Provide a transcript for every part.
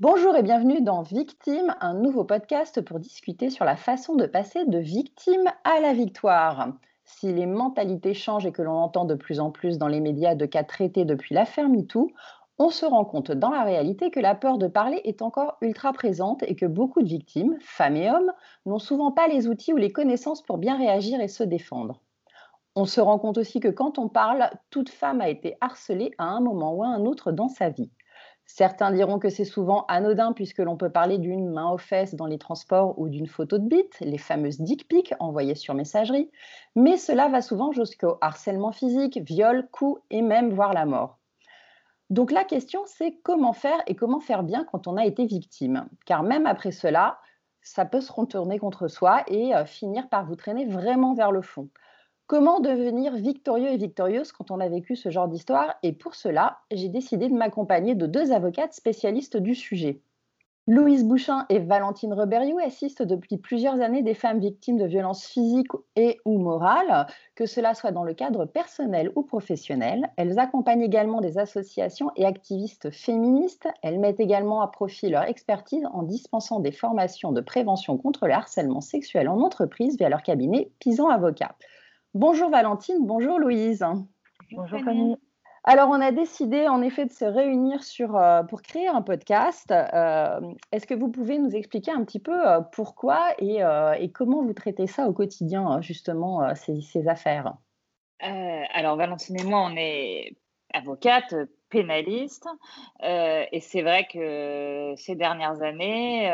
Bonjour et bienvenue dans Victime, un nouveau podcast pour discuter sur la façon de passer de victime à la victoire. Si les mentalités changent et que l'on entend de plus en plus dans les médias de cas traités depuis l'affaire MeToo, on se rend compte dans la réalité que la peur de parler est encore ultra présente et que beaucoup de victimes, femmes et hommes, n'ont souvent pas les outils ou les connaissances pour bien réagir et se défendre. On se rend compte aussi que quand on parle, toute femme a été harcelée à un moment ou à un autre dans sa vie. Certains diront que c'est souvent anodin puisque l'on peut parler d'une main aux fesses dans les transports ou d'une photo de bite, les fameuses dick pics envoyées sur messagerie, mais cela va souvent jusqu'au harcèlement physique, viol, coups et même voire la mort. Donc la question c'est comment faire et comment faire bien quand on a été victime, car même après cela, ça peut se retourner contre soi et euh, finir par vous traîner vraiment vers le fond. Comment devenir victorieux et victorieuse quand on a vécu ce genre d'histoire Et pour cela, j'ai décidé de m'accompagner de deux avocates spécialistes du sujet. Louise Bouchin et Valentine Reberiou assistent depuis plusieurs années des femmes victimes de violences physiques et ou morales, que cela soit dans le cadre personnel ou professionnel. Elles accompagnent également des associations et activistes féministes. Elles mettent également à profit leur expertise en dispensant des formations de prévention contre le harcèlement sexuel en entreprise via leur cabinet Pisan Avocat. Bonjour Valentine, bonjour Louise. Bonjour Fanny. Alors, on a décidé en effet de se réunir sur, euh, pour créer un podcast. Euh, est-ce que vous pouvez nous expliquer un petit peu euh, pourquoi et, comment vous traitez ça au quotidien, justement, ces, ces, affaires? Alors, Valentine et moi, on est avocate, pénaliste. et c'est vrai que ces dernières années,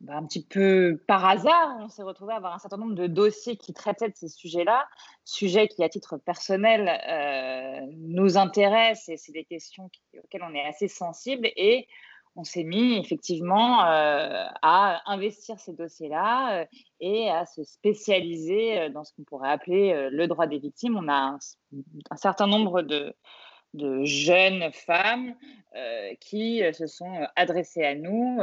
bah, un petit peu par hasard, on s'est retrouvé à avoir un certain nombre de dossiers qui traitaient de ces sujets-là, sujets qui, à titre personnel, euh, nous intéressent et c'est des questions auxquelles on est assez sensible. Et on s'est mis effectivement euh, à investir ces dossiers-là euh, et à se spécialiser dans ce qu'on pourrait appeler le droit des victimes. On a un, certain nombre de, de jeunes femmes qui se sont adressées à nous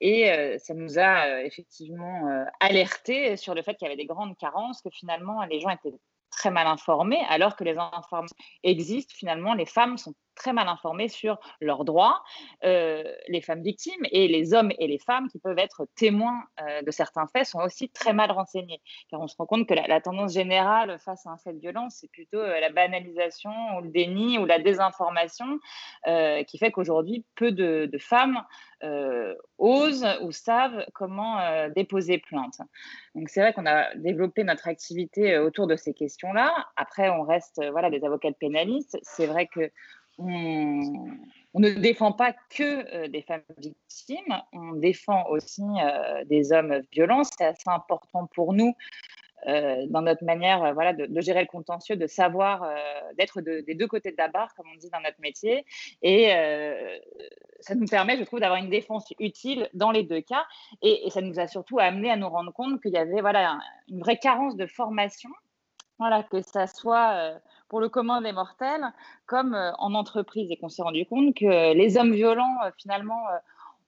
et euh, ça nous a euh, effectivement euh, alerté sur le fait qu'il y avait des grandes carences, que finalement les gens étaient très mal informés, alors que les informations existent. Finalement, les femmes sont très mal informées sur leurs droits, euh, les femmes victimes et les hommes et les femmes qui peuvent être témoins euh, de certains faits sont aussi très mal renseignés. Car on se rend compte que la, tendance générale face à un fait violence, c'est plutôt euh, la banalisation ou le déni ou la désinformation qui fait qu'aujourd'hui, peu de, de femmes osent ou savent comment déposer plainte. Donc c'est vrai qu'on a développé notre activité autour de ces questions-là. Après, on reste voilà, des avocats pénalistes. C'est vrai que on, ne défend pas que euh, des femmes victimes, on défend aussi euh, des hommes violents. C'est assez important pour nous euh, dans notre manière voilà, de, gérer le contentieux, de savoir, d'être des deux côtés de la barre, comme on dit dans notre métier. Et ça nous permet, je trouve, d'avoir une défense utile dans les deux cas. Et, ça nous a surtout amené à nous rendre compte qu'il y avait voilà, une vraie carence de formation. Voilà, que ça soit pour le commun des mortels, comme euh, en entreprise, et qu'on s'est rendu compte que les hommes violents, euh, finalement,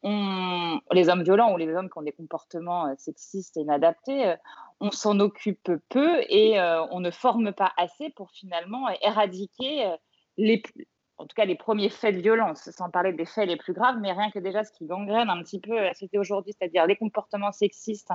euh, les hommes violents ou les hommes qui ont des comportements sexistes et inadaptés, on s'en occupe peu et on ne forme pas assez pour finalement éradiquer les, en tout cas les premiers faits de violence, sans parler des faits les plus graves, mais rien que déjà ce qui gangrène un petit peu la société aujourd'hui, c'est-à-dire les comportements sexistes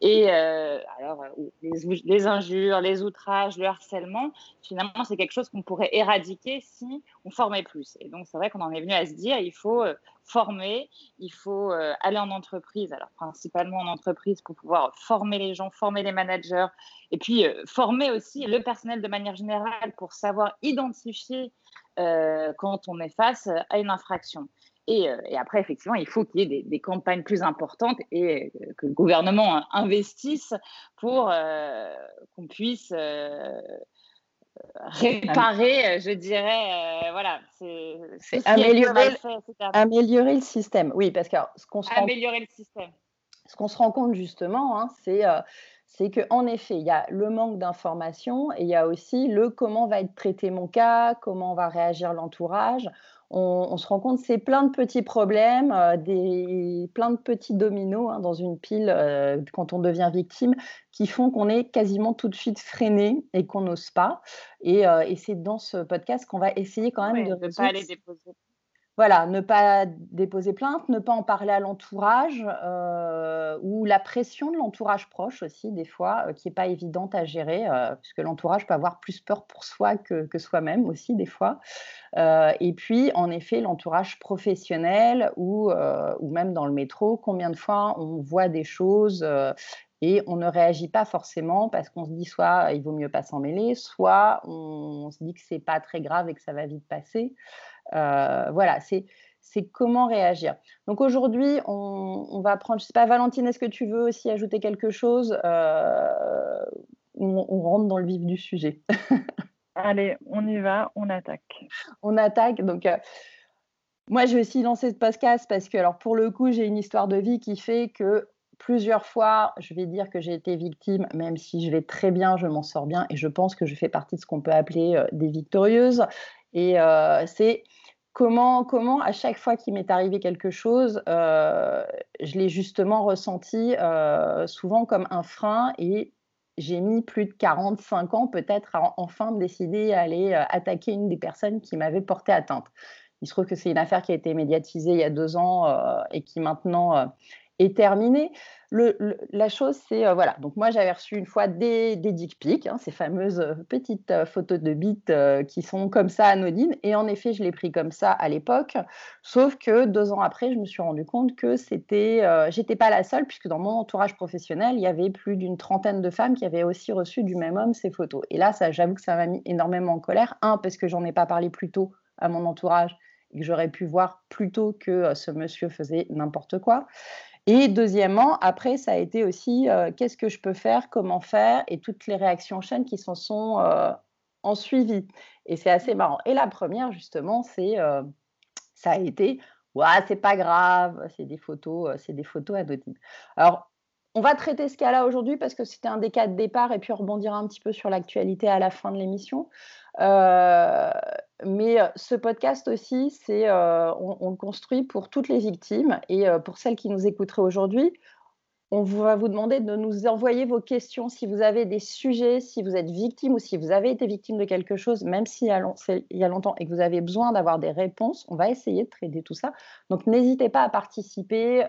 et euh, alors, euh, les, les, injures, les outrages, le harcèlement, finalement, c'est quelque chose qu'on pourrait éradiquer si on formait plus. Et donc, c'est vrai qu'on en est venu à se dire, il faut euh, former, il faut aller en entreprise, alors principalement en entreprise pour pouvoir former les gens, former les managers, et puis former aussi le personnel de manière générale pour savoir identifier euh, quand on est face à une infraction. Et, euh, après, effectivement, il faut qu'il y ait des, campagnes plus importantes et euh, que le gouvernement investisse pour qu'on puisse réparer, je dirais, voilà, c'est améliorer, améliorer le système. Oui, parce que ce qu'on se améliorer rend, le système. Ce qu'on se rend compte justement, hein, c'est c'est qu'en effet, il y a le manque d'information et il y a aussi le comment va être traité mon cas, comment va réagir l'entourage. On, se rend compte que c'est plein de petits problèmes, euh, des, plein de petits dominos hein, dans une pile euh, quand on devient victime qui font qu'on est quasiment tout de suite freiné et qu'on n'ose pas. Et, euh, et c'est dans ce podcast qu'on va essayer quand même de, ne pas aller déposer voilà, ne pas déposer plainte, ne pas en parler à l'entourage euh, ou la pression de l'entourage proche aussi, des fois, euh, qui n'est pas évidente à gérer, euh, puisque l'entourage peut avoir plus peur pour soi que, soi-même aussi, des fois. et puis, en effet, l'entourage professionnel ou, ou même dans le métro, combien de fois on voit des choses et on ne réagit pas forcément parce qu'on se dit soit il vaut mieux pas s'en mêler, soit on, se dit que c'est pas très grave et que ça va vite passer. Euh, voilà, c'est c'est comment réagir. Donc aujourd'hui, on, va prendre, je sais pas, Valentine, est-ce que tu veux aussi ajouter quelque chose euh, on, rentre dans le vif du sujet? Allez, on y va, on attaque. On attaque. Donc, euh, moi, je vais aussi lancer ce podcast parce que, alors, pour le coup, j'ai une histoire de vie qui fait que plusieurs fois, je vais dire que j'ai été victime, même si je vais très bien, je m'en sors bien, et je pense que je fais partie de ce qu'on peut appeler des victorieuses. Et c'est comment, comment, à chaque fois qu'il m'est arrivé quelque chose, euh, je l'ai justement ressenti euh, souvent comme un frein et j'ai mis plus de 45 ans peut-être à enfin décider à aller euh, attaquer une des personnes qui m'avait porté atteinte. Il se trouve que c'est une affaire qui a été médiatisée il y a deux ans et qui maintenant est terminée la chose, c'est, euh, voilà, donc moi j'avais reçu une fois des, dick pics, hein, ces fameuses euh, petites euh, photos de bites qui sont comme ça anodines, et en effet je l'ai pris comme ça à l'époque, sauf que deux ans après je me suis rendu compte que c'était, j'étais pas la seule, puisque dans mon entourage professionnel, il y avait plus d'une trentaine de femmes qui avaient aussi reçu du même homme ces photos. Et là, j'avoue que ça m'a mis énormément en colère, un, parce que j'en ai pas parlé plus tôt à mon entourage, et que j'aurais pu voir plus tôt que ce monsieur faisait n'importe quoi. Et deuxièmement, après, ça a été aussi euh, qu'est-ce que je peux faire, comment faire, et toutes les réactions chaînes qui s'en sont euh, en suivi. Et c'est assez marrant. Et la première, justement, c'est euh, ça a été ouais, c'est pas grave, c'est des photos, c'est des photos anonymes. Alors, on va traiter ce cas-là aujourd'hui parce que c'était un des cas de départ et puis on rebondira un petit peu sur l'actualité à la fin de l'émission. Euh, mais euh, ce podcast aussi, c'est euh, on, le construit pour toutes les victimes et pour celles qui nous écouteraient aujourd'hui. On va vous demander de nous envoyer vos questions si vous avez des sujets, si vous êtes victime ou si vous avez été victime de quelque chose, même s'il y, y a longtemps et que vous avez besoin d'avoir des réponses. On va essayer de traiter tout ça. Donc n'hésitez pas à participer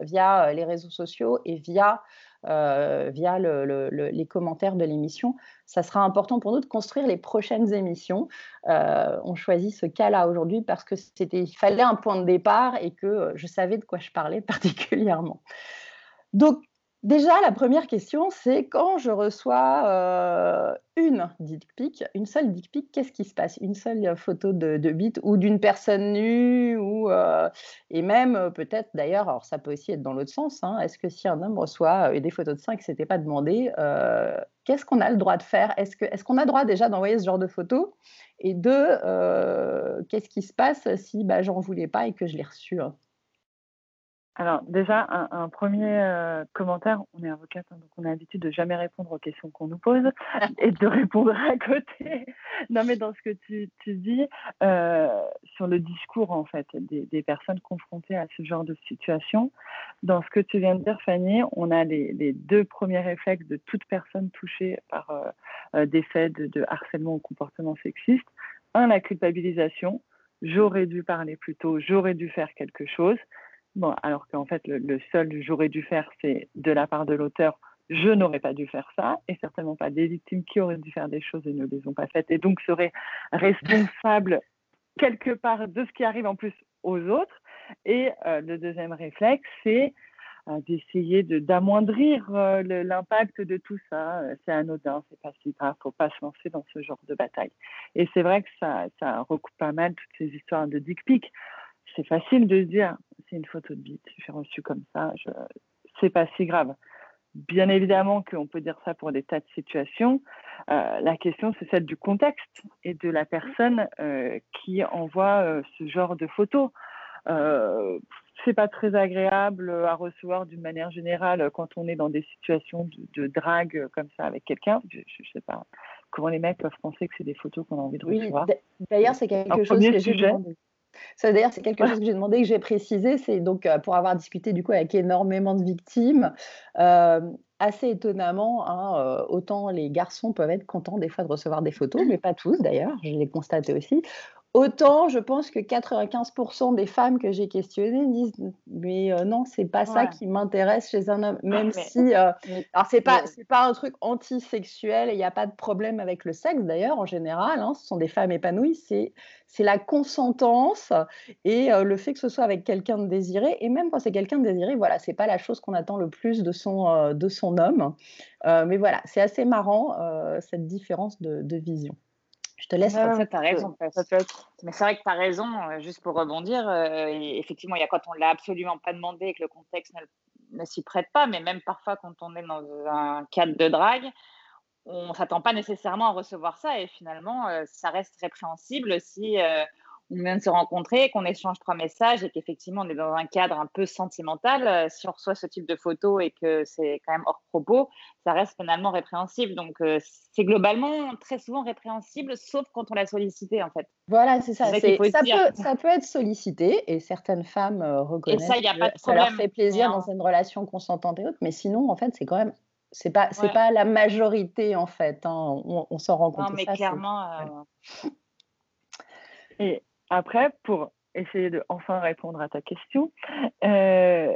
via les réseaux sociaux et via euh, via les commentaires de l'émission. Ça sera important pour nous de construire les prochaines émissions. Euh, on choisit ce cas-là aujourd'hui parce que c'était, il fallait un point de départ et que je savais de quoi je parlais particulièrement. Donc, Déjà, la première question, c'est quand je reçois euh, une dick pic, une seule dick pic, qu'est-ce qui se passe? Une seule euh, photo de, de bite ou d'une personne nue ou euh, et même peut-être d'ailleurs, alors ça peut aussi être dans l'autre sens. Hein, est-ce que si un homme reçoit des photos de seins que c'était pas demandé, qu'est-ce qu'on a le droit de faire? Est-ce qu'on a droit déjà d'envoyer ce genre de photos Et deux, qu'est-ce qui se passe si bah, j'en voulais pas et que je l'ai reçu hein? Alors déjà, un, premier euh, commentaire, on est avocate, hein, donc on a l'habitude de jamais répondre aux questions qu'on nous pose et de répondre à côté. non mais dans ce que tu, dis, euh, sur le discours en fait des, personnes confrontées à ce genre de situation, dans ce que tu viens de dire Fanny, on a les, deux premiers réflexes de toute personne touchée par euh, des faits de, harcèlement ou comportement sexiste. Un, la culpabilisation. J'aurais dû parler plus tôt, j'aurais dû faire quelque chose. Bon, alors qu'en fait, le, seul j'aurais dû faire, c'est de la part de l'auteur, je n'aurais pas dû faire ça, et certainement pas des victimes qui auraient dû faire des choses et ne les ont pas faites, et donc seraient responsables quelque part de ce qui arrive en plus aux autres. Et euh, le deuxième réflexe, c'est euh, d'essayer d'amoindrir euh, l'impact de tout ça. C'est anodin, c'est pas si grave, faut pas se lancer dans ce genre de bataille. Et c'est vrai que ça, ça recoupe pas mal toutes ces histoires de dick pic c'est facile de se dire, c'est une photo de bite, je suis reçue comme ça, je... c'est pas si grave. Bien évidemment qu'on peut dire ça pour des tas de situations. Euh, la question, c'est celle du contexte et de la personne euh, qui envoie euh, ce genre de photos. C'est pas très agréable à recevoir d'une manière générale quand on est dans des situations de, drague comme ça avec quelqu'un. Je, sais pas comment les mecs peuvent penser que c'est des photos qu'on a envie de recevoir. D'ailleurs, c'est quelque chose que j'ai demandé. Ça, d'ailleurs, c'est quelque chose que j'ai demandé, que j'ai précisé. C'est donc euh, pour avoir discuté du coup avec énormément de victimes. Euh, assez étonnamment, hein, euh, autant les garçons peuvent être contents des fois de recevoir des photos, mais pas tous d'ailleurs, je l'ai constaté aussi. Autant, je pense que 95% des femmes que j'ai questionnées disent mais euh, non, c'est pas ça qui m'intéresse chez un homme, même si euh, alors c'est pas c'est pas un truc antisexuel, il n'y a pas de problème avec le sexe d'ailleurs en général, hein, ce sont des femmes épanouies, c'est c'est la consentance et euh, le fait que ce soit avec quelqu'un de désiré et même quand c'est quelqu'un de désiré, voilà, c'est pas la chose qu'on attend le plus de son de son homme, mais voilà, c'est assez marrant cette différence de vision. Je te laisse. Ouais, tu as raison. Mais c'est vrai que tu as raison, euh, juste pour rebondir. Euh, effectivement, il y a quand on ne l'a absolument pas demandé et que le contexte ne, s'y prête pas, mais même parfois quand on est dans un cadre de drague, on ne s'attend pas nécessairement à recevoir ça et finalement, euh, ça reste répréhensible si on vient de se rencontrer, qu'on échange trois messages et qu'effectivement on est dans un cadre un peu sentimental, euh, si on reçoit ce type de photos et que c'est quand même hors propos, ça reste finalement répréhensible. Donc euh, c'est globalement très souvent répréhensible, sauf quand on l'a sollicité en fait. Voilà, c'est ça. ça, peut, ça, peut, être sollicité et certaines femmes euh, reconnaissent et ça, y a pas de ça leur fait plaisir dans une relation consentante et autres, mais sinon en fait c'est quand même c'est pas c'est pas la majorité en fait. Hein. On, s'en rend compte. Non, mais clairement. Et après, pour essayer de enfin répondre à ta question, euh,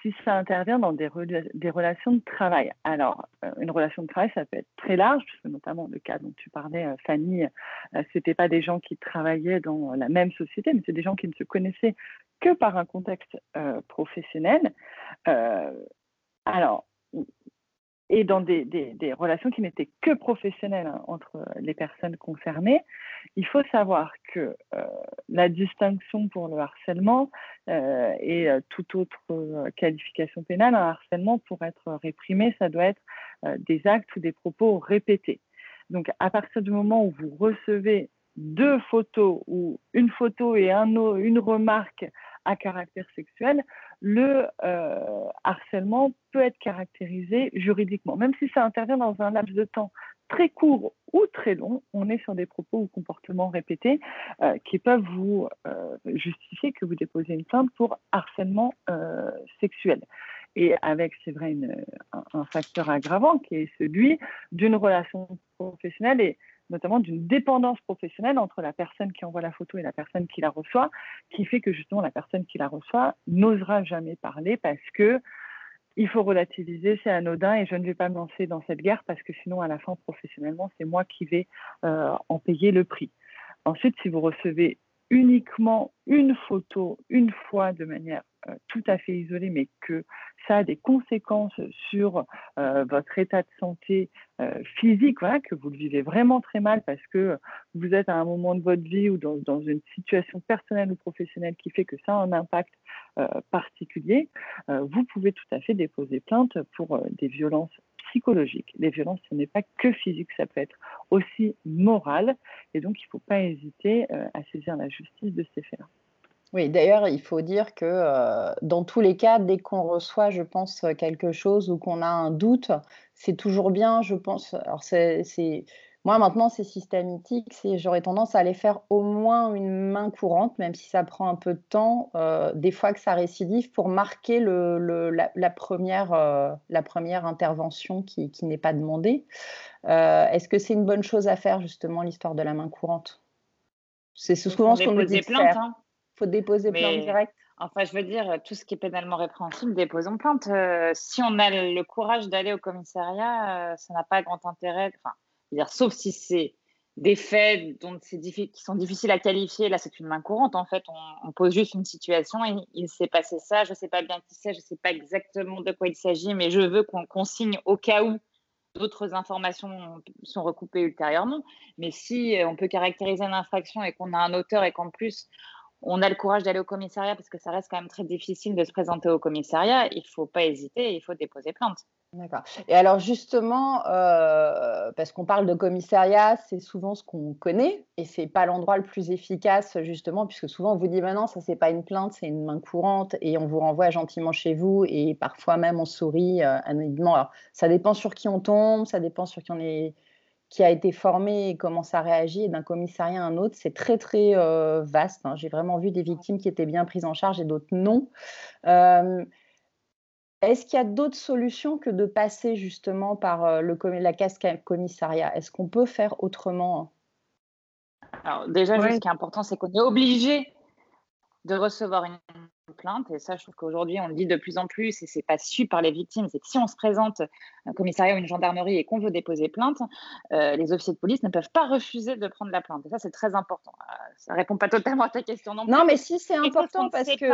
si ça intervient dans des, relations de travail. Alors, euh, une relation de travail, ça peut être très large, puisque notamment le cas dont tu parlais, euh, Fanny, ce n'était pas des gens qui travaillaient dans la même société, mais c'est des gens qui ne se connaissaient que par un contexte professionnel. alors, et dans des, relations qui n'étaient que professionnelles hein, entre les personnes concernées, il faut savoir que euh, la distinction pour le harcèlement euh, et euh, toute autre qualification pénale, un harcèlement pour être réprimé, ça doit être des actes ou des propos répétés. Donc à partir du moment où vous recevez deux photos ou une photo et un, une remarque à caractère sexuel, le euh, harcèlement peut être caractérisé juridiquement. Même si ça intervient dans un laps de temps très court ou très long, on est sur des propos ou comportements répétés euh, qui peuvent vous euh, justifier que vous déposez une plainte pour harcèlement sexuel. Et avec, c'est vrai, un, facteur aggravant qui est celui d'une relation professionnelle et notamment d'une dépendance professionnelle entre la personne qui envoie la photo et la personne qui la reçoit, qui fait que justement la personne qui la reçoit n'osera jamais parler parce que il faut relativiser, c'est anodin et je ne vais pas me lancer dans cette guerre parce que sinon à la fin professionnellement c'est moi qui vais euh, en payer le prix. Ensuite, si vous recevez uniquement une photo une fois de manière tout à fait isolée, mais que ça a des conséquences sur euh, votre état de santé euh, physique, que vous le vivez vraiment très mal parce que vous êtes à un moment de votre vie ou dans une situation personnelle ou professionnelle qui fait que ça a un impact particulier, vous pouvez tout à fait déposer plainte pour des violences psychologiques. Les violences, ce n'est pas que physique, ça peut être aussi moral. Et donc, il ne faut pas hésiter à saisir la justice de ces faits-là. Oui, d'ailleurs, il faut dire que euh, dans tous les cas, dès qu'on reçoit, je pense, quelque chose ou qu'on a un doute, c'est toujours bien, je pense. Alors, c'est, moi, maintenant, c'est systématique. C'est, j'aurais tendance à aller faire au moins une main courante, même si ça prend un peu de temps, euh, des fois que ça récidive, pour marquer le, la, première, euh, la première intervention qui, qui n'est pas demandée. est-ce que c'est une bonne chose à faire, justement, l'histoire de la main courante? C'est souvent ce qu'on nous dit faire. Hein faut déposer plainte direct Enfin, je veux dire, tout ce qui est pénalement répréhensible, déposons plainte. Euh, si on a le courage d'aller au commissariat, euh, ça n'a pas grand intérêt. Enfin, dire, sauf si c'est des faits dont qui sont difficiles à qualifier. Là, c'est une main courante. En fait, on, pose juste une situation et il s'est passé ça. Je ne sais pas bien qui c'est, je ne sais pas exactement de quoi il s'agit, mais je veux qu'on consigne au cas où d'autres informations sont recoupées ultérieurement. Mais si euh, on peut caractériser une infraction et qu'on a un auteur et qu'en plus on a le courage d'aller au commissariat parce que ça reste quand même très difficile de se présenter au commissariat, il ne faut pas hésiter, il faut déposer plainte. D'accord. Et alors justement, euh, parce qu'on parle de commissariat, c'est souvent ce qu'on connaît et c'est pas l'endroit le plus efficace justement, puisque souvent on vous dit maintenant ça c'est pas une plainte, c'est une main courante et on vous renvoie gentiment chez vous et parfois même on sourit euh, anonymement. Alors ça dépend sur qui on tombe, ça dépend sur qui on est qui a été formé et comment ça réagit, et d'un commissariat à un autre, c'est très très euh, vaste. Hein. J'ai vraiment vu des victimes qui étaient bien prises en charge et d'autres non. Euh, est-ce qu'il y a d'autres solutions que de passer justement par euh, le, la casque commissariat? Est-ce qu'on peut faire autrement Alors déjà, ce qui est important, c'est qu'on est obligé de recevoir une plainte. Et ça, je trouve qu'aujourd'hui, on le dit de plus en plus, et c'est pas su par les victimes, c'est que si on se présente un commissariat ou une gendarmerie et qu'on veut déposer plainte, euh, les officiers de police ne peuvent pas refuser de prendre la plainte. Et ça, c'est très important. Euh, ça répond pas totalement à ta question non plus. Non, mais si c'est important parce que...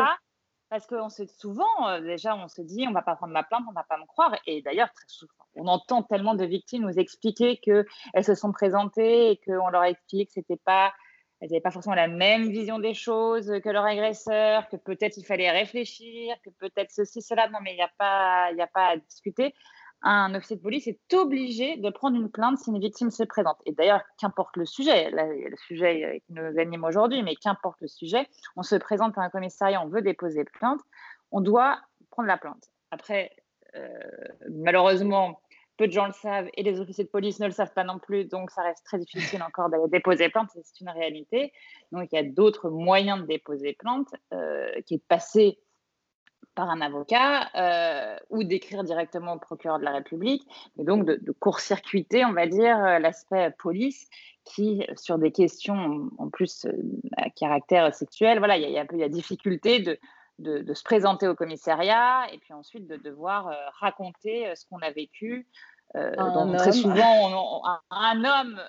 parce qu'on sait souvent, euh, déjà, on se dit, on va pas prendre ma plainte, on va pas me croire. Et d'ailleurs, très souvent, on entend tellement de victimes nous expliquer qu'elles se sont présentées et qu'on leur a expliqué que c'était pas elles n'avaient pas forcément la même vision des choses que leur agresseur, que peut-être il fallait réfléchir, que peut-être ceci, cela. Non, mais il n'y a, pas, a pas à discuter. Un officier de police est obligé de prendre une plainte si une victime se présente. Et d'ailleurs, qu'importe le sujet, le sujet qui nous anime aujourd'hui, mais qu'importe le sujet, on se présente à un commissariat, on veut déposer plainte, on doit prendre la plainte. Après, euh, malheureusement, peu de gens le savent et les officiers de police ne le savent pas non plus, donc ça reste très difficile encore d'aller déposer plainte, c'est une réalité. Donc il y a d'autres moyens de déposer plainte, euh, qui est de passer par un avocat euh, ou d'écrire directement au procureur de la République, et donc de, court-circuiter, on va dire, euh, l'aspect police qui, sur des questions en plus à caractère sexuel, voilà, il y a, un peu la difficulté de, de, se présenter au commissariat et puis ensuite de devoir euh, raconter euh, ce qu'on a vécu. Euh, très souvent, un, homme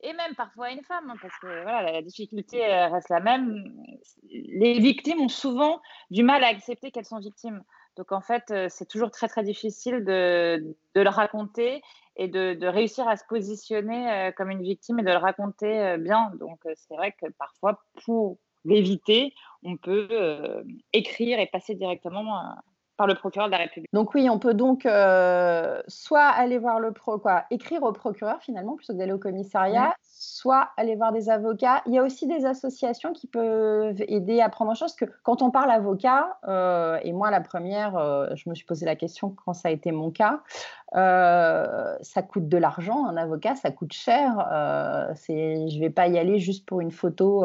et même parfois une femme, hein, parce que voilà, la difficulté reste la même. Les victimes ont souvent du mal à accepter qu'elles sont victimes. Donc en fait, c'est toujours très très difficile de, de le raconter et de, de, réussir à se positionner comme une victime et de le raconter bien. Donc c'est vrai que parfois, pour l'éviter, on peut euh, écrire et passer directement euh, par le procureur de la République. Donc oui, on peut donc euh, soit aller voir le pro, quoi, écrire au procureur finalement plutôt que d'aller au commissariat, soit aller voir des avocats. Il y a aussi des associations qui peuvent aider à prendre en charge. que quand on parle avocat, et moi la première, je me suis posé la question quand ça a été mon cas, ça coûte de l'argent, un avocat, ça coûte cher. c'est, je ne vais pas y aller juste pour une photo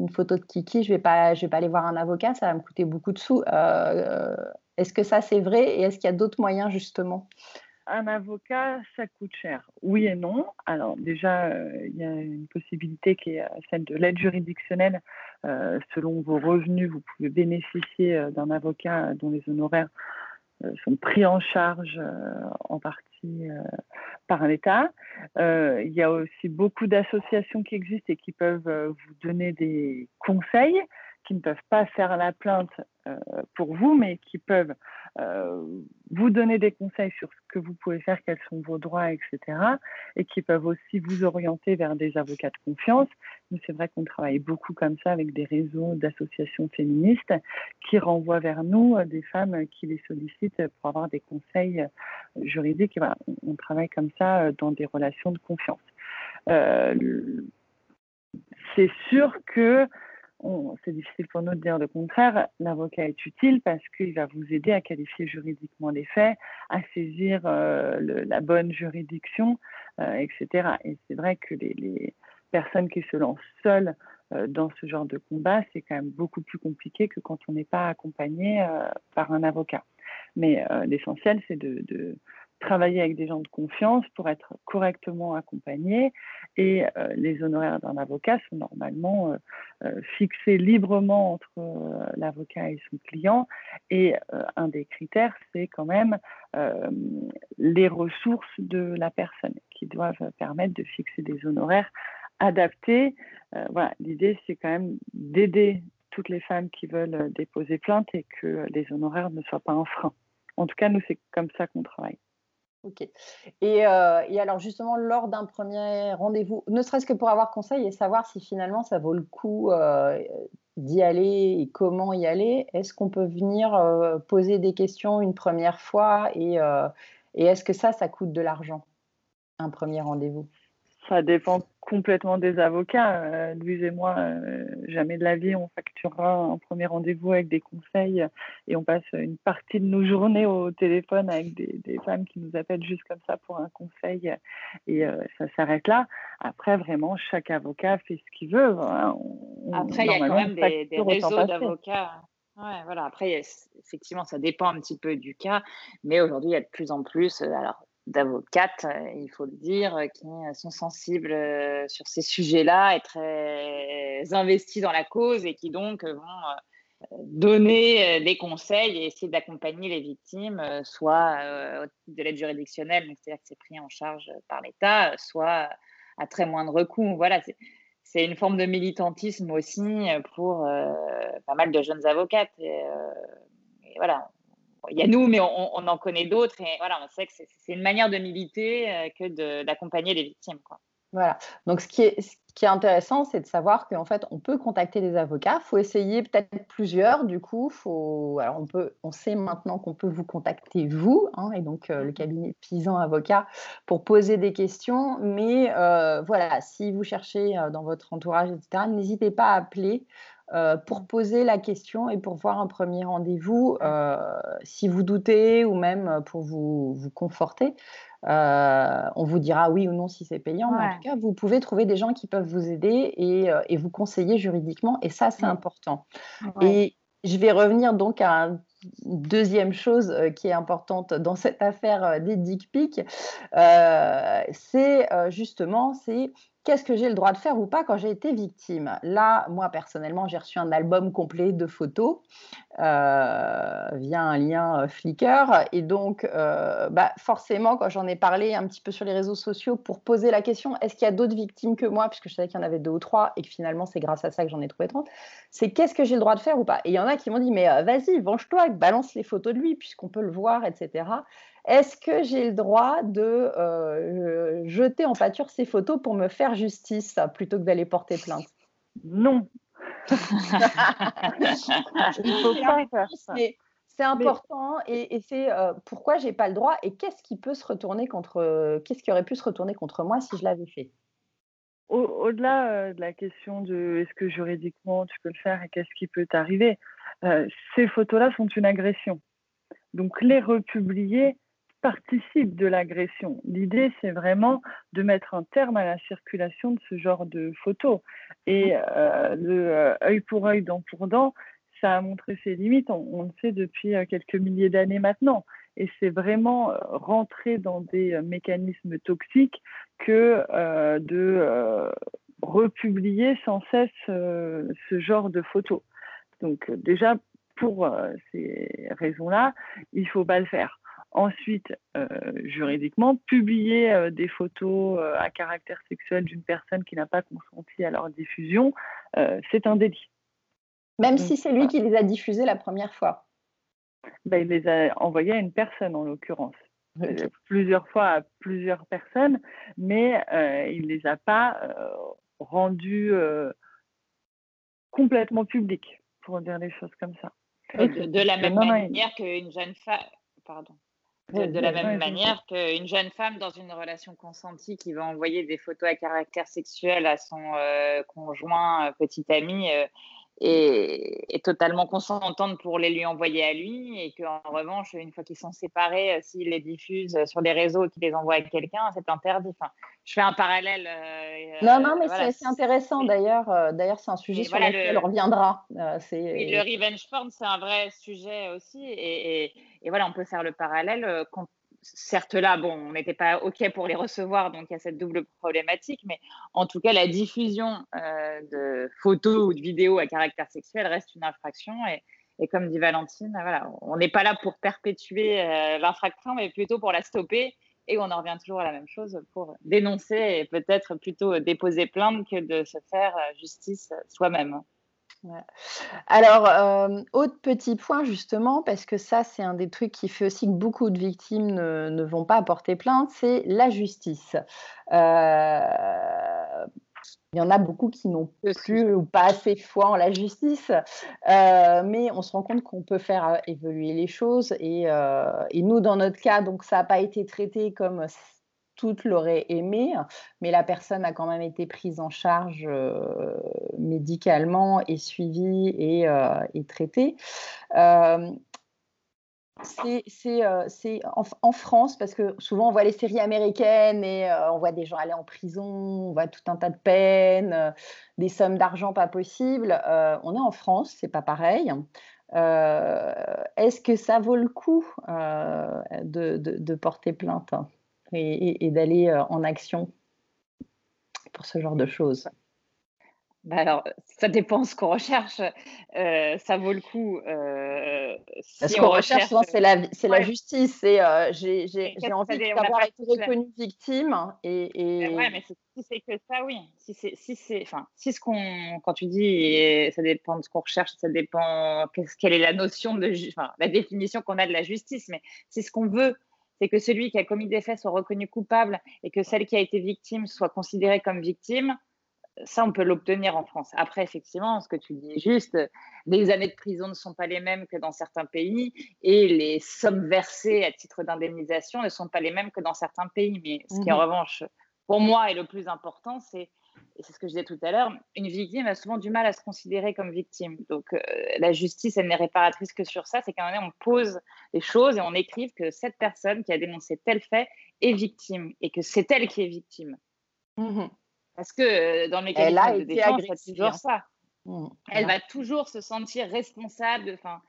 une photo de Kiki, je ne vais, pas, vais aller voir un avocat, ça va me coûter beaucoup de sous. Euh, est-ce que ça, c'est vrai et est-ce qu'il y a d'autres moyens, justement? Un avocat, ça coûte cher. Oui et non. Alors déjà, euh, il y a une possibilité qui est celle de l'aide juridictionnelle. Euh, selon vos revenus, vous pouvez bénéficier d'un avocat dont les honoraires sont pris en charge en partie par l'État. Euh, il y a aussi beaucoup d'associations qui existent et qui peuvent euh, vous donner des conseils, qui ne peuvent pas faire la plainte euh, pour vous, mais qui peuvent vous donner des conseils sur ce que vous pouvez faire, quels sont vos droits, etc. Et qui peuvent aussi vous orienter vers des avocats de confiance. C'est vrai qu'on travaille beaucoup comme ça avec des réseaux d'associations féministes qui renvoient vers nous des femmes qui les sollicitent pour avoir des conseils juridiques. on travaille comme ça dans des relations de confiance. Euh, c'est sûr que c'est difficile pour nous de dire le contraire. L'avocat est utile parce qu'il va vous aider à qualifier juridiquement les faits, à saisir euh, la bonne juridiction, euh, etc. Et c'est vrai que les, personnes qui se lancent seules dans ce genre de combat, c'est quand même beaucoup plus compliqué que quand on n'est pas accompagné par un avocat. Mais l'essentiel, c'est de, travailler avec des gens de confiance pour être correctement accompagné et euh, les honoraires d'un avocat sont normalement euh, euh, fixés librement entre l'avocat et son client et un des critères c'est quand même les ressources de la personne qui doivent permettre de fixer des honoraires adaptés. voilà, l'idée c'est quand même d'aider toutes les femmes qui veulent déposer plainte et que les honoraires ne soient pas un frein. En tout cas, nous, c'est comme ça qu'on travaille. Ok. Et, euh, et, alors justement, lors d'un premier rendez-vous, ne serait-ce que pour avoir conseil et savoir si finalement ça vaut le coup euh, d'y aller et comment y aller, est-ce qu'on peut venir euh, poser des questions une première fois et est-ce que ça, ça coûte de l'argent, un premier rendez-vous? Ça dépend complètement des avocats. Euh, Louise et moi, euh, jamais de la vie, on facturera un premier rendez-vous avec des conseils et on passe une partie de nos journées au téléphone avec des, femmes qui nous appellent juste comme ça pour un conseil et euh, ça s'arrête là. Après, vraiment, chaque avocat fait ce qu'il veut. Hein. Après, il y a quand même des, réseaux d'avocats. Ouais, voilà. Après, effectivement, ça dépend un petit peu du cas, mais aujourd'hui, il y a de plus en plus. Alors, d'avocates, il faut le dire, qui sont sensibles sur ces sujets-là et très investis dans la cause et qui donc vont donner des conseils et essayer d'accompagner les victimes, soit de l'aide juridictionnelle, c'est-à-dire que c'est pris en charge par l'État, soit à très moindre coût. Voilà, c'est une forme de militantisme aussi pour pas mal de jeunes avocates. voilà, il y a nous, mais on, en connaît d'autres. Et voilà, on sait que c'est une manière de militer euh, que d'accompagner les victimes. Quoi. Voilà. Donc, ce qui est, ce qui est intéressant, c'est de savoir qu'en fait, on peut contacter des avocats. Il faut essayer peut-être plusieurs. Du coup, faut, alors on, peut, on sait maintenant qu'on peut vous contacter, vous, hein, et donc euh, le cabinet Pisan Avocat, pour poser des questions. Mais euh, voilà, si vous cherchez dans votre entourage, etc., n'hésitez pas à appeler. Euh, pour poser la question et pour voir un premier rendez-vous, euh, si vous doutez ou même pour vous, vous conforter. Euh, on vous dira oui ou non si c'est payant, mais en tout cas, vous pouvez trouver des gens qui peuvent vous aider et, vous conseiller juridiquement, et ça, c'est important. Et je vais revenir donc à une deuxième chose qui est importante dans cette affaire des dick pics, c'est justement c'est qu'est-ce que j'ai le droit de faire ou pas quand j'ai été victime Là, moi personnellement, j'ai reçu un album complet de photos euh, via un lien euh, Flickr. Et donc, euh, bah, forcément, quand j'en ai parlé un petit peu sur les réseaux sociaux pour poser la question, est-ce qu'il y a d'autres victimes que moi Puisque je savais qu'il y en avait deux ou trois et que finalement, c'est grâce à ça que j'en ai trouvé 30. C'est qu'est-ce que j'ai le droit de faire ou pas? Et il y en a qui m'ont dit, mais vas-y, venge-toi, balance les photos de lui puisqu'on peut le voir, etc. Est-ce que j'ai le droit de euh, jeter en pâture ces photos pour me faire justice plutôt que d'aller porter plainte? Non. Il faut pas faire ça. C'est important et, c'est euh, pourquoi j'ai pas le droit et qu'est-ce qui peut se retourner contre qu'est-ce qui aurait pu se retourner contre moi si je l'avais fait? Au-delà euh, de la question de est-ce que juridiquement tu peux le faire et qu'est-ce qui peut t'arriver, ces photos-là sont une agression. Donc les republier, participe de l'agression. L'idée, c'est vraiment de mettre un terme à la circulation de ce genre de photos. Et euh, le euh, œil pour œil, dent pour dent, ça a montré ses limites, on, le sait depuis euh, quelques milliers d'années maintenant. Et c'est vraiment rentrer dans des mécanismes toxiques que de republier sans cesse ce genre de photos. Donc déjà, pour ces raisons-là, il ne faut pas le faire. Ensuite, euh, juridiquement, publier euh, des photos euh, à caractère sexuel d'une personne qui n'a pas consenti à leur diffusion, c'est un délit. Même si c'est lui qui les a diffusés la première fois ben, Il les a envoyés à une personne en l'occurrence. Plusieurs fois à plusieurs personnes, mais il ne les a pas rendus complètement publics, pour dire les choses comme ça. De, la même manière qu'une jeune femme. Pardon. De, la même manière qu'une jeune femme dans une relation consentie qui va envoyer des photos à caractère sexuel à son euh, conjoint, euh, petit ami, euh, est, totalement consentante pour les lui envoyer à lui et qu'en revanche, une fois qu'ils sont séparés, s'il les diffuse sur les réseaux et qu'il les envoie à quelqu'un, c'est interdit. Enfin, je fais un parallèle. non, non, mais c'est intéressant d'ailleurs. d'ailleurs, c'est un sujet sur lequel on reviendra. le revenge porn, c'est un vrai sujet aussi. et et voilà, on peut faire le parallèle. Euh, certes, là, bon, on n'était pas OK pour les recevoir, donc il y a cette double problématique, mais en tout cas, la diffusion euh, de photos ou de vidéos à caractère sexuel reste une infraction. Et, comme dit Valentine, voilà, on n'est pas là pour perpétuer euh, l'infraction, mais plutôt pour la stopper. Et on en revient toujours à la même chose pour dénoncer et peut-être plutôt déposer plainte que de se faire justice soi-même. Alors, euh, autre petit point justement, parce que ça, c'est un des trucs qui fait aussi que beaucoup de victimes ne, vont pas porter plainte, c'est la justice. Euh, il y en a beaucoup qui n'ont plus ou pas assez foi en la justice, euh, mais on se rend compte qu'on peut faire évoluer les choses. Et, et, nous, dans notre cas, donc ça n'a pas été traité comme toutes l'auraient aimé, mais la personne a quand même été prise en charge euh, médicalement et suivie et, euh, traitée. Euh, c'est en, France, parce que souvent on voit les séries américaines et on voit des gens aller en prison, on voit tout un tas de peines, des sommes d'argent pas possibles. on est en France, c'est pas pareil. Est-ce que ça vaut le coup de, porter plainte? Et d'aller en action pour ce genre de choses bah alors, ça dépend ce qu'on recherche. Euh, ça vaut le coup. Euh, si ce qu'on recherche, souvent, c'est la, c'est la justice. Euh, j'ai, envie d'avoir été reconnue victime. Et, et... Ouais, mais si c'est que ça, oui. Si c'est, si c'est, enfin, si ce qu'on, quand tu dis, ça dépend de ce qu'on recherche, ça dépend quelle est la notion de, enfin, la définition qu'on a de la justice. Mais c'est ce qu'on veut, c'est que celui qui a commis des faits soit reconnu coupable et que celle qui a été victime soit considérée comme victime ça, on peut l'obtenir en France. Après, effectivement, ce que tu dis est juste, les années de prison ne sont pas les mêmes que dans certains pays et les sommes versées à titre d'indemnisation ne sont pas les mêmes que dans certains pays. Mais ce qui, en mmh revanche, pour moi, est le plus important, c'est, et c'est ce que je disais tout à l'heure, une victime a souvent du mal à se considérer comme victime. Donc, euh, la justice, elle n'est réparatrice que sur ça. C'est qu'à un moment donné, on pose les choses et on écrive que cette personne qui a dénoncé tel fait est victime et que c'est elle qui est victime. Mmh parce que euh, dans les mécanismes de défense, c'est toujours ça. Mmh, Elle va toujours se sentir responsable. Enfin,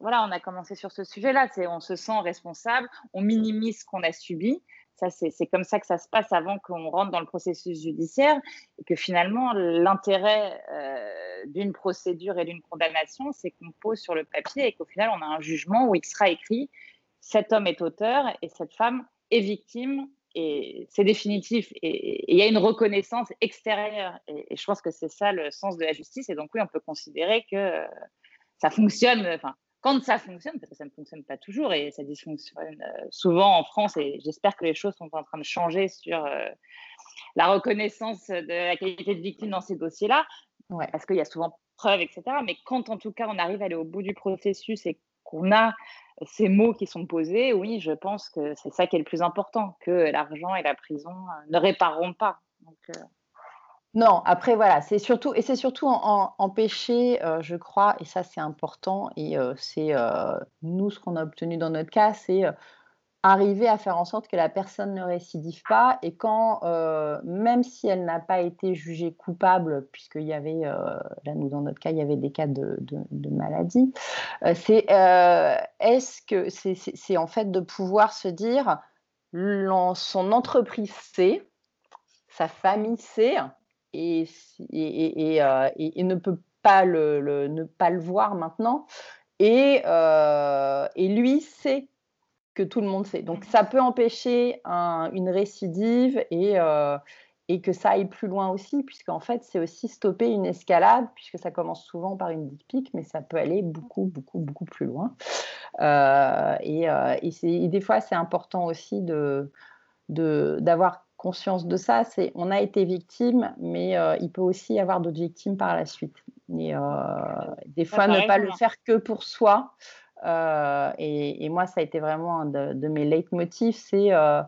voilà, on a commencé sur ce sujet-là. On se sent responsable, on minimise ce qu'on a subi. Ça, c'est comme ça que ça se passe avant qu'on rentre dans le processus judiciaire et que finalement, l'intérêt euh, d'une procédure et d'une condamnation, c'est qu'on pose sur le papier et qu'au final, on a un jugement où il sera écrit cet homme est auteur et cette femme est victime et c'est définitif. Et il y a une reconnaissance extérieure. Et, je pense que c'est ça le sens de la justice. Et donc, oui, on peut considérer que euh, ça fonctionne. Quand ça fonctionne, parce que ça ne fonctionne pas toujours et ça dysfonctionne euh, souvent en France. Et j'espère que les choses sont en train de changer sur euh, la reconnaissance de la qualité de victime dans ces dossiers-là. Parce qu'il y a souvent preuves, etc. Mais quand en tout cas on arrive à aller au bout du processus et qu'on a ces mots qui sont posés, oui, je pense que c'est ça qui est le plus important, que l'argent et la prison euh, ne répareront pas. Euh, non, après voilà, c'est surtout et c'est surtout empêcher, euh, je crois, et ça c'est important et c'est nous ce qu'on a obtenu dans notre cas, c'est arriver à faire en sorte que la personne ne récidive pas et quand, euh, même si elle n'a pas été jugée coupable, puisqu'il y avait, euh, là nous dans notre cas, il y avait des cas de, maladie, euh, c'est est-ce que c'est en fait de pouvoir se dire son entreprise sait, sa famille sait et, et, ne peut pas le, ne pas le voir maintenant et, et lui sait que tout le monde sait. Donc ça peut empêcher une récidive et, euh, et, que ça aille plus loin aussi, puisqu'en fait c'est aussi stopper une escalade, puisque ça commence souvent par une dick pic, mais ça peut aller beaucoup, beaucoup, beaucoup plus loin. Euh, et, euh, et, des fois c'est important aussi de d'avoir conscience de ça. C'est on a été victime, mais il peut aussi y avoir d'autres victimes par la suite. Et des fois ne pas le faire que pour soi. Euh, et, moi, ça a été vraiment un de, mes leitmotifs, c'est euh,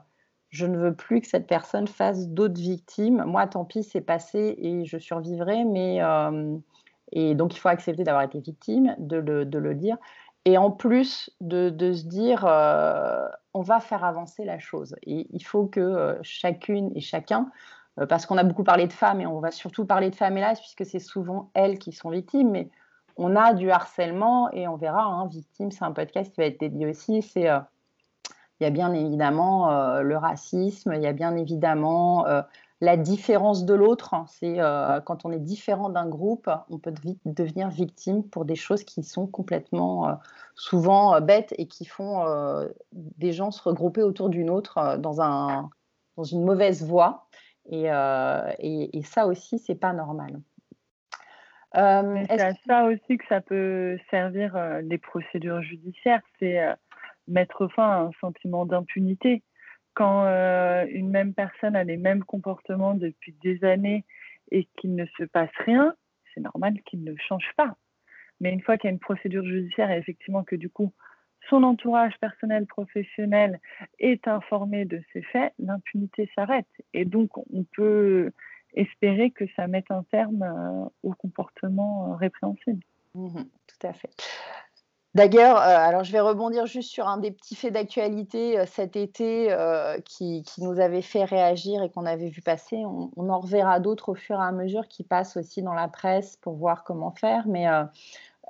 je ne veux plus que cette personne fasse d'autres victimes. Moi, tant pis, c'est passé et je survivrai, mais euh, et donc il faut accepter d'avoir été victime, de le, de le, dire. Et en plus de, de se dire, on va faire avancer la chose. Et il faut que chacune et chacun, parce qu'on a beaucoup parlé de femmes et on va surtout parler de femmes hélas, puisque c'est souvent elles qui sont victimes, mais on a du harcèlement et on verra, hein, Victime, c'est un podcast qui va être dédié aussi. C'est, euh, il y a bien évidemment euh, le racisme, il y a bien évidemment euh, la différence de l'autre. C'est quand on est différent d'un groupe, on peut vite devenir victime pour des choses qui sont complètement souvent bêtes et qui font des gens se regrouper autour d'une autre dans, un, dans une mauvaise voie. Et, et, et ça aussi, c'est pas normal. Euh, c'est à ça aussi que ça peut servir euh, les procédures judiciaires, c'est euh, mettre fin à un sentiment d'impunité. Quand une même personne a les mêmes comportements depuis des années et qu'il ne se passe rien, c'est normal qu'il ne change pas. Mais une fois qu'il y a une procédure judiciaire et effectivement que du coup son entourage personnel, professionnel est informé de ces faits, l'impunité s'arrête. Et donc on peut espérer que ça mette un terme euh, au comportement euh, répréhensible. Mmh tout à fait. D'ailleurs, euh, alors je vais rebondir juste sur un des petits faits d'actualité cet été qui, nous avait fait réagir et qu'on avait vu passer. On, en reverra d'autres au fur et à mesure qui passent aussi dans la presse pour voir comment faire. Mais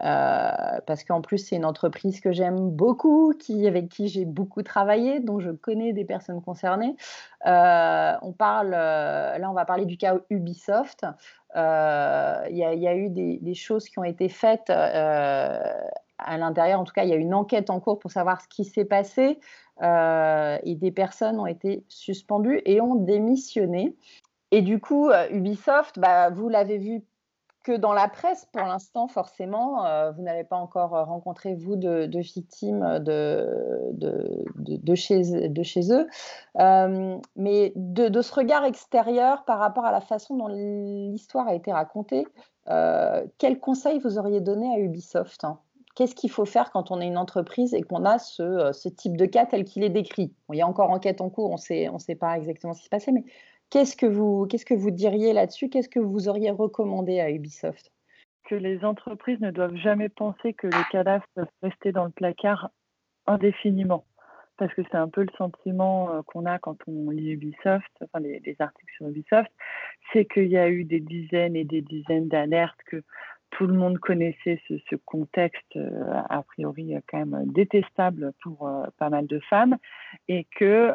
parce qu'en plus, c'est une entreprise que j'aime beaucoup, qui, avec qui j'ai beaucoup travaillé, dont je connais des personnes concernées. on parle, là, on va parler du cas Ubisoft. Il y, a eu des, des, choses qui ont été faites à l'intérieur. En tout cas, il y a une enquête en cours pour savoir ce qui s'est passé. et des personnes ont été suspendues et ont démissionné. Et du coup, Ubisoft, bah, vous l'avez vu que dans la presse, pour l'instant, forcément, euh, vous n'avez pas encore euh, rencontré, vous, de, victimes de, de, chez, de chez eux. Euh, mais de, ce regard extérieur par rapport à la façon dont l'histoire a été racontée, quel conseil vous auriez donné à Ubisoft hein? Qu'est-ce qu'il faut faire quand on est une entreprise et qu'on a ce, ce, type de cas tel qu'il est décrit? Il y a encore enquête en cours, on ne sait pas exactement ce qui s'est passé, mais Qu'est-ce que vous, qu'est-ce que vous diriez là-dessus? Qu'est-ce que vous auriez recommandé à Ubisoft? Que les entreprises ne doivent jamais penser que les cadavres peuvent rester dans le placard indéfiniment. Parce que c'est un peu le sentiment euh, qu'on a quand on lit Ubisoft, enfin les, articles sur Ubisoft, c'est qu'il y a eu des dizaines et des dizaines d'alertes, que tout le monde connaissait ce, contexte euh, a priori euh, quand même détestable pour euh, pas mal de femmes et que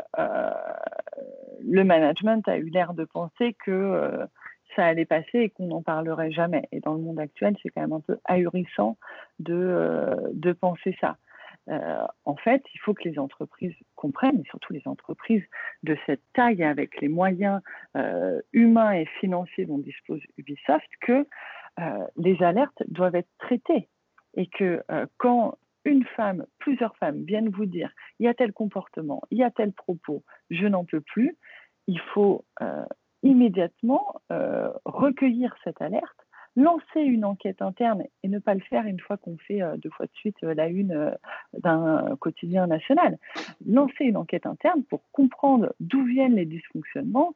le management a eu l'air de penser que ça allait passer et qu'on n'en parlerait jamais. Et dans le monde actuel, c'est quand même un peu ahurissant de, de penser ça. en fait, il faut que les entreprises comprennent, et surtout les entreprises de cette taille avec les moyens humains et financiers dont dispose Ubisoft, que euh, les alertes doivent être traitées et que euh, quand une femme, plusieurs femmes viennent vous dire il y a tel comportement, il y a tel propos, je n'en peux plus, il faut euh, immédiatement recueillir cette alerte, lancer une enquête interne et ne pas le faire une fois qu'on fait deux fois de suite la une d'un quotidien national. Lancer une enquête interne pour comprendre d'où viennent les dysfonctionnements,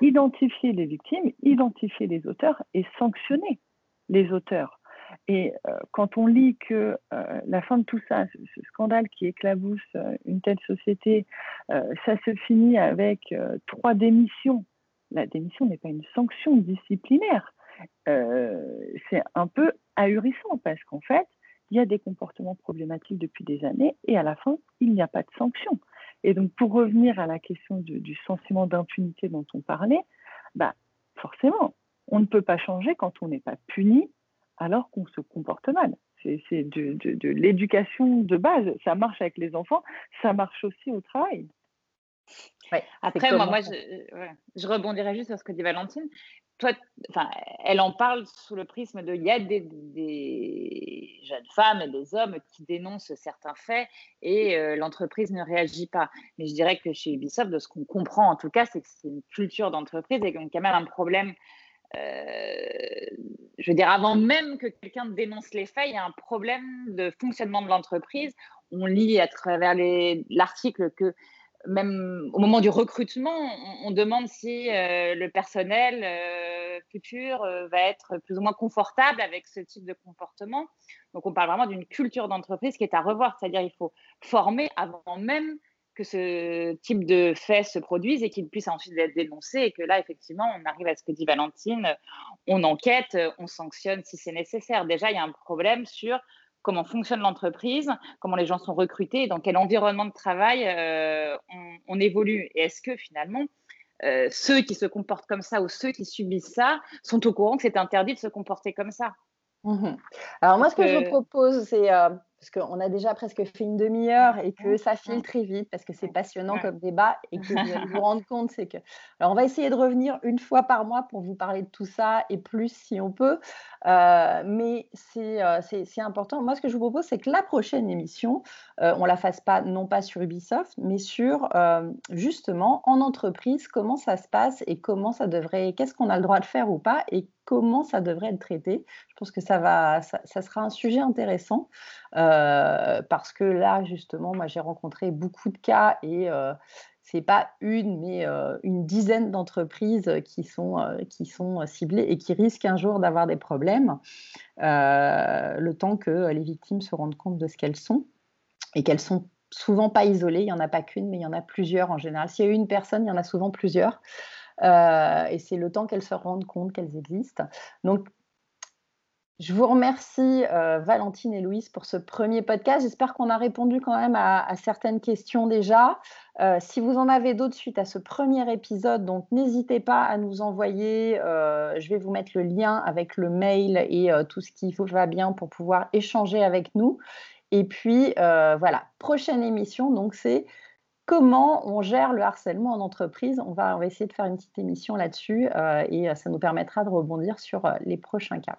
identifier les victimes, identifier les auteurs et sanctionner les auteurs. Et euh, quand on lit que euh, la fin de tout ça, ce, scandale qui éclabousse euh, une telle société, ça se finit avec trois démissions. La démission n'est pas une sanction disciplinaire. c'est un peu ahurissant parce qu'en fait, il y a des comportements problématiques depuis des années et à la fin, il n'y a pas de sanction. Et donc, pour revenir à la question du, sentiment d'impunité dont on parlait, bah, forcément, on ne peut pas changer quand on n'est pas puni alors qu'on se comporte mal. C'est de, l'éducation de base. Ça marche avec les enfants, ça marche aussi au travail. Après, moi, moi je, je, rebondirais juste sur ce que dit Valentine toi, enfin, elle en parle sous le prisme de il y a des, jeunes femmes et des hommes qui dénoncent certains faits et euh, l'entreprise ne réagit pas. Mais je dirais que chez Ubisoft, de ce qu'on comprend en tout cas, c'est que c'est une culture d'entreprise et qu'il y a quand même un problème. Euh, je veux dire, avant même que quelqu'un dénonce les faits, il y a un problème de fonctionnement de l'entreprise. On lit à travers l'article que même au moment du recrutement, on, demande si euh, le personnel euh, futur euh, va être plus ou moins confortable avec ce type de comportement. Donc, on parle vraiment d'une culture d'entreprise qui est à revoir, c'est-à-dire il faut former avant même que ce type de faits se produise et qu'il puisse ensuite être dénoncé et que là, effectivement, on arrive à ce que dit Valentine, on enquête, on sanctionne si c'est nécessaire. Déjà, il y a un problème sur comment fonctionne l'entreprise, comment les gens sont recrutés, dans quel environnement de travail euh, on, évolue. Et est-ce que finalement, euh, ceux qui se comportent comme ça ou ceux qui subissent ça sont au courant que c'est interdit de se comporter comme ça? Mmh Alors moi, ce que, je vous propose, c'est euh, parce qu'on a déjà presque fait une demi-heure et que ça file très vite parce que c'est passionnant comme débat et que vous allez vous rendre compte, c'est que. Alors, on va essayer de revenir une fois par mois pour vous parler de tout ça et plus si on peut. Euh, mais euh, c'est important. Moi, ce que je vous propose, c'est que la prochaine émission, euh, on la fasse pas, non pas sur Ubisoft, mais sur justement en entreprise, comment ça se passe et comment ça devrait, qu'est-ce qu'on a le droit de faire ou pas et comment ça devrait être traité. Je pense que ça, va, ça, sera un sujet intéressant euh, parce que là, justement, moi, j'ai rencontré beaucoup de cas et euh, c'est pas une, mais euh, une dizaine d'entreprises qui sont, qui sont ciblées et qui risquent un jour d'avoir des problèmes, le temps que les victimes se rendent compte de ce qu'elles sont et qu'elles sont souvent pas isolées. Il n'y en a pas qu'une, mais il y en a plusieurs en général. S'il y a une personne, il y en a souvent plusieurs. Euh, et c'est le temps qu'elles se rendent compte qu'elles existent. Donc, Je vous remercie, euh, Valentine et Louise, pour ce premier podcast. J'espère qu'on a répondu quand même à, certaines questions déjà. Euh, si vous en avez d'autres suite à ce premier épisode, donc n'hésitez pas à nous envoyer. Je vais vous mettre le lien avec le mail et tout ce qui va bien pour pouvoir échanger avec nous. Et puis, voilà, prochaine émission, donc c'est comment on gère le harcèlement en entreprise. On va, on va essayer de faire une petite émission là-dessus et ça nous permettra de rebondir sur les prochains cas.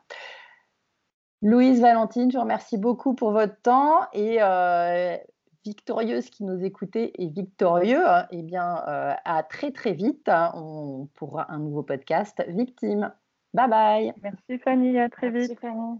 Louise, Valentine, je vous remercie beaucoup pour votre temps et euh, victorieuse qui nous écoutait et victorieux, eh bien, euh, à très très vite on, pour un nouveau podcast Victime. Bye bye. Merci Fanny, à très Merci vite. Fanny.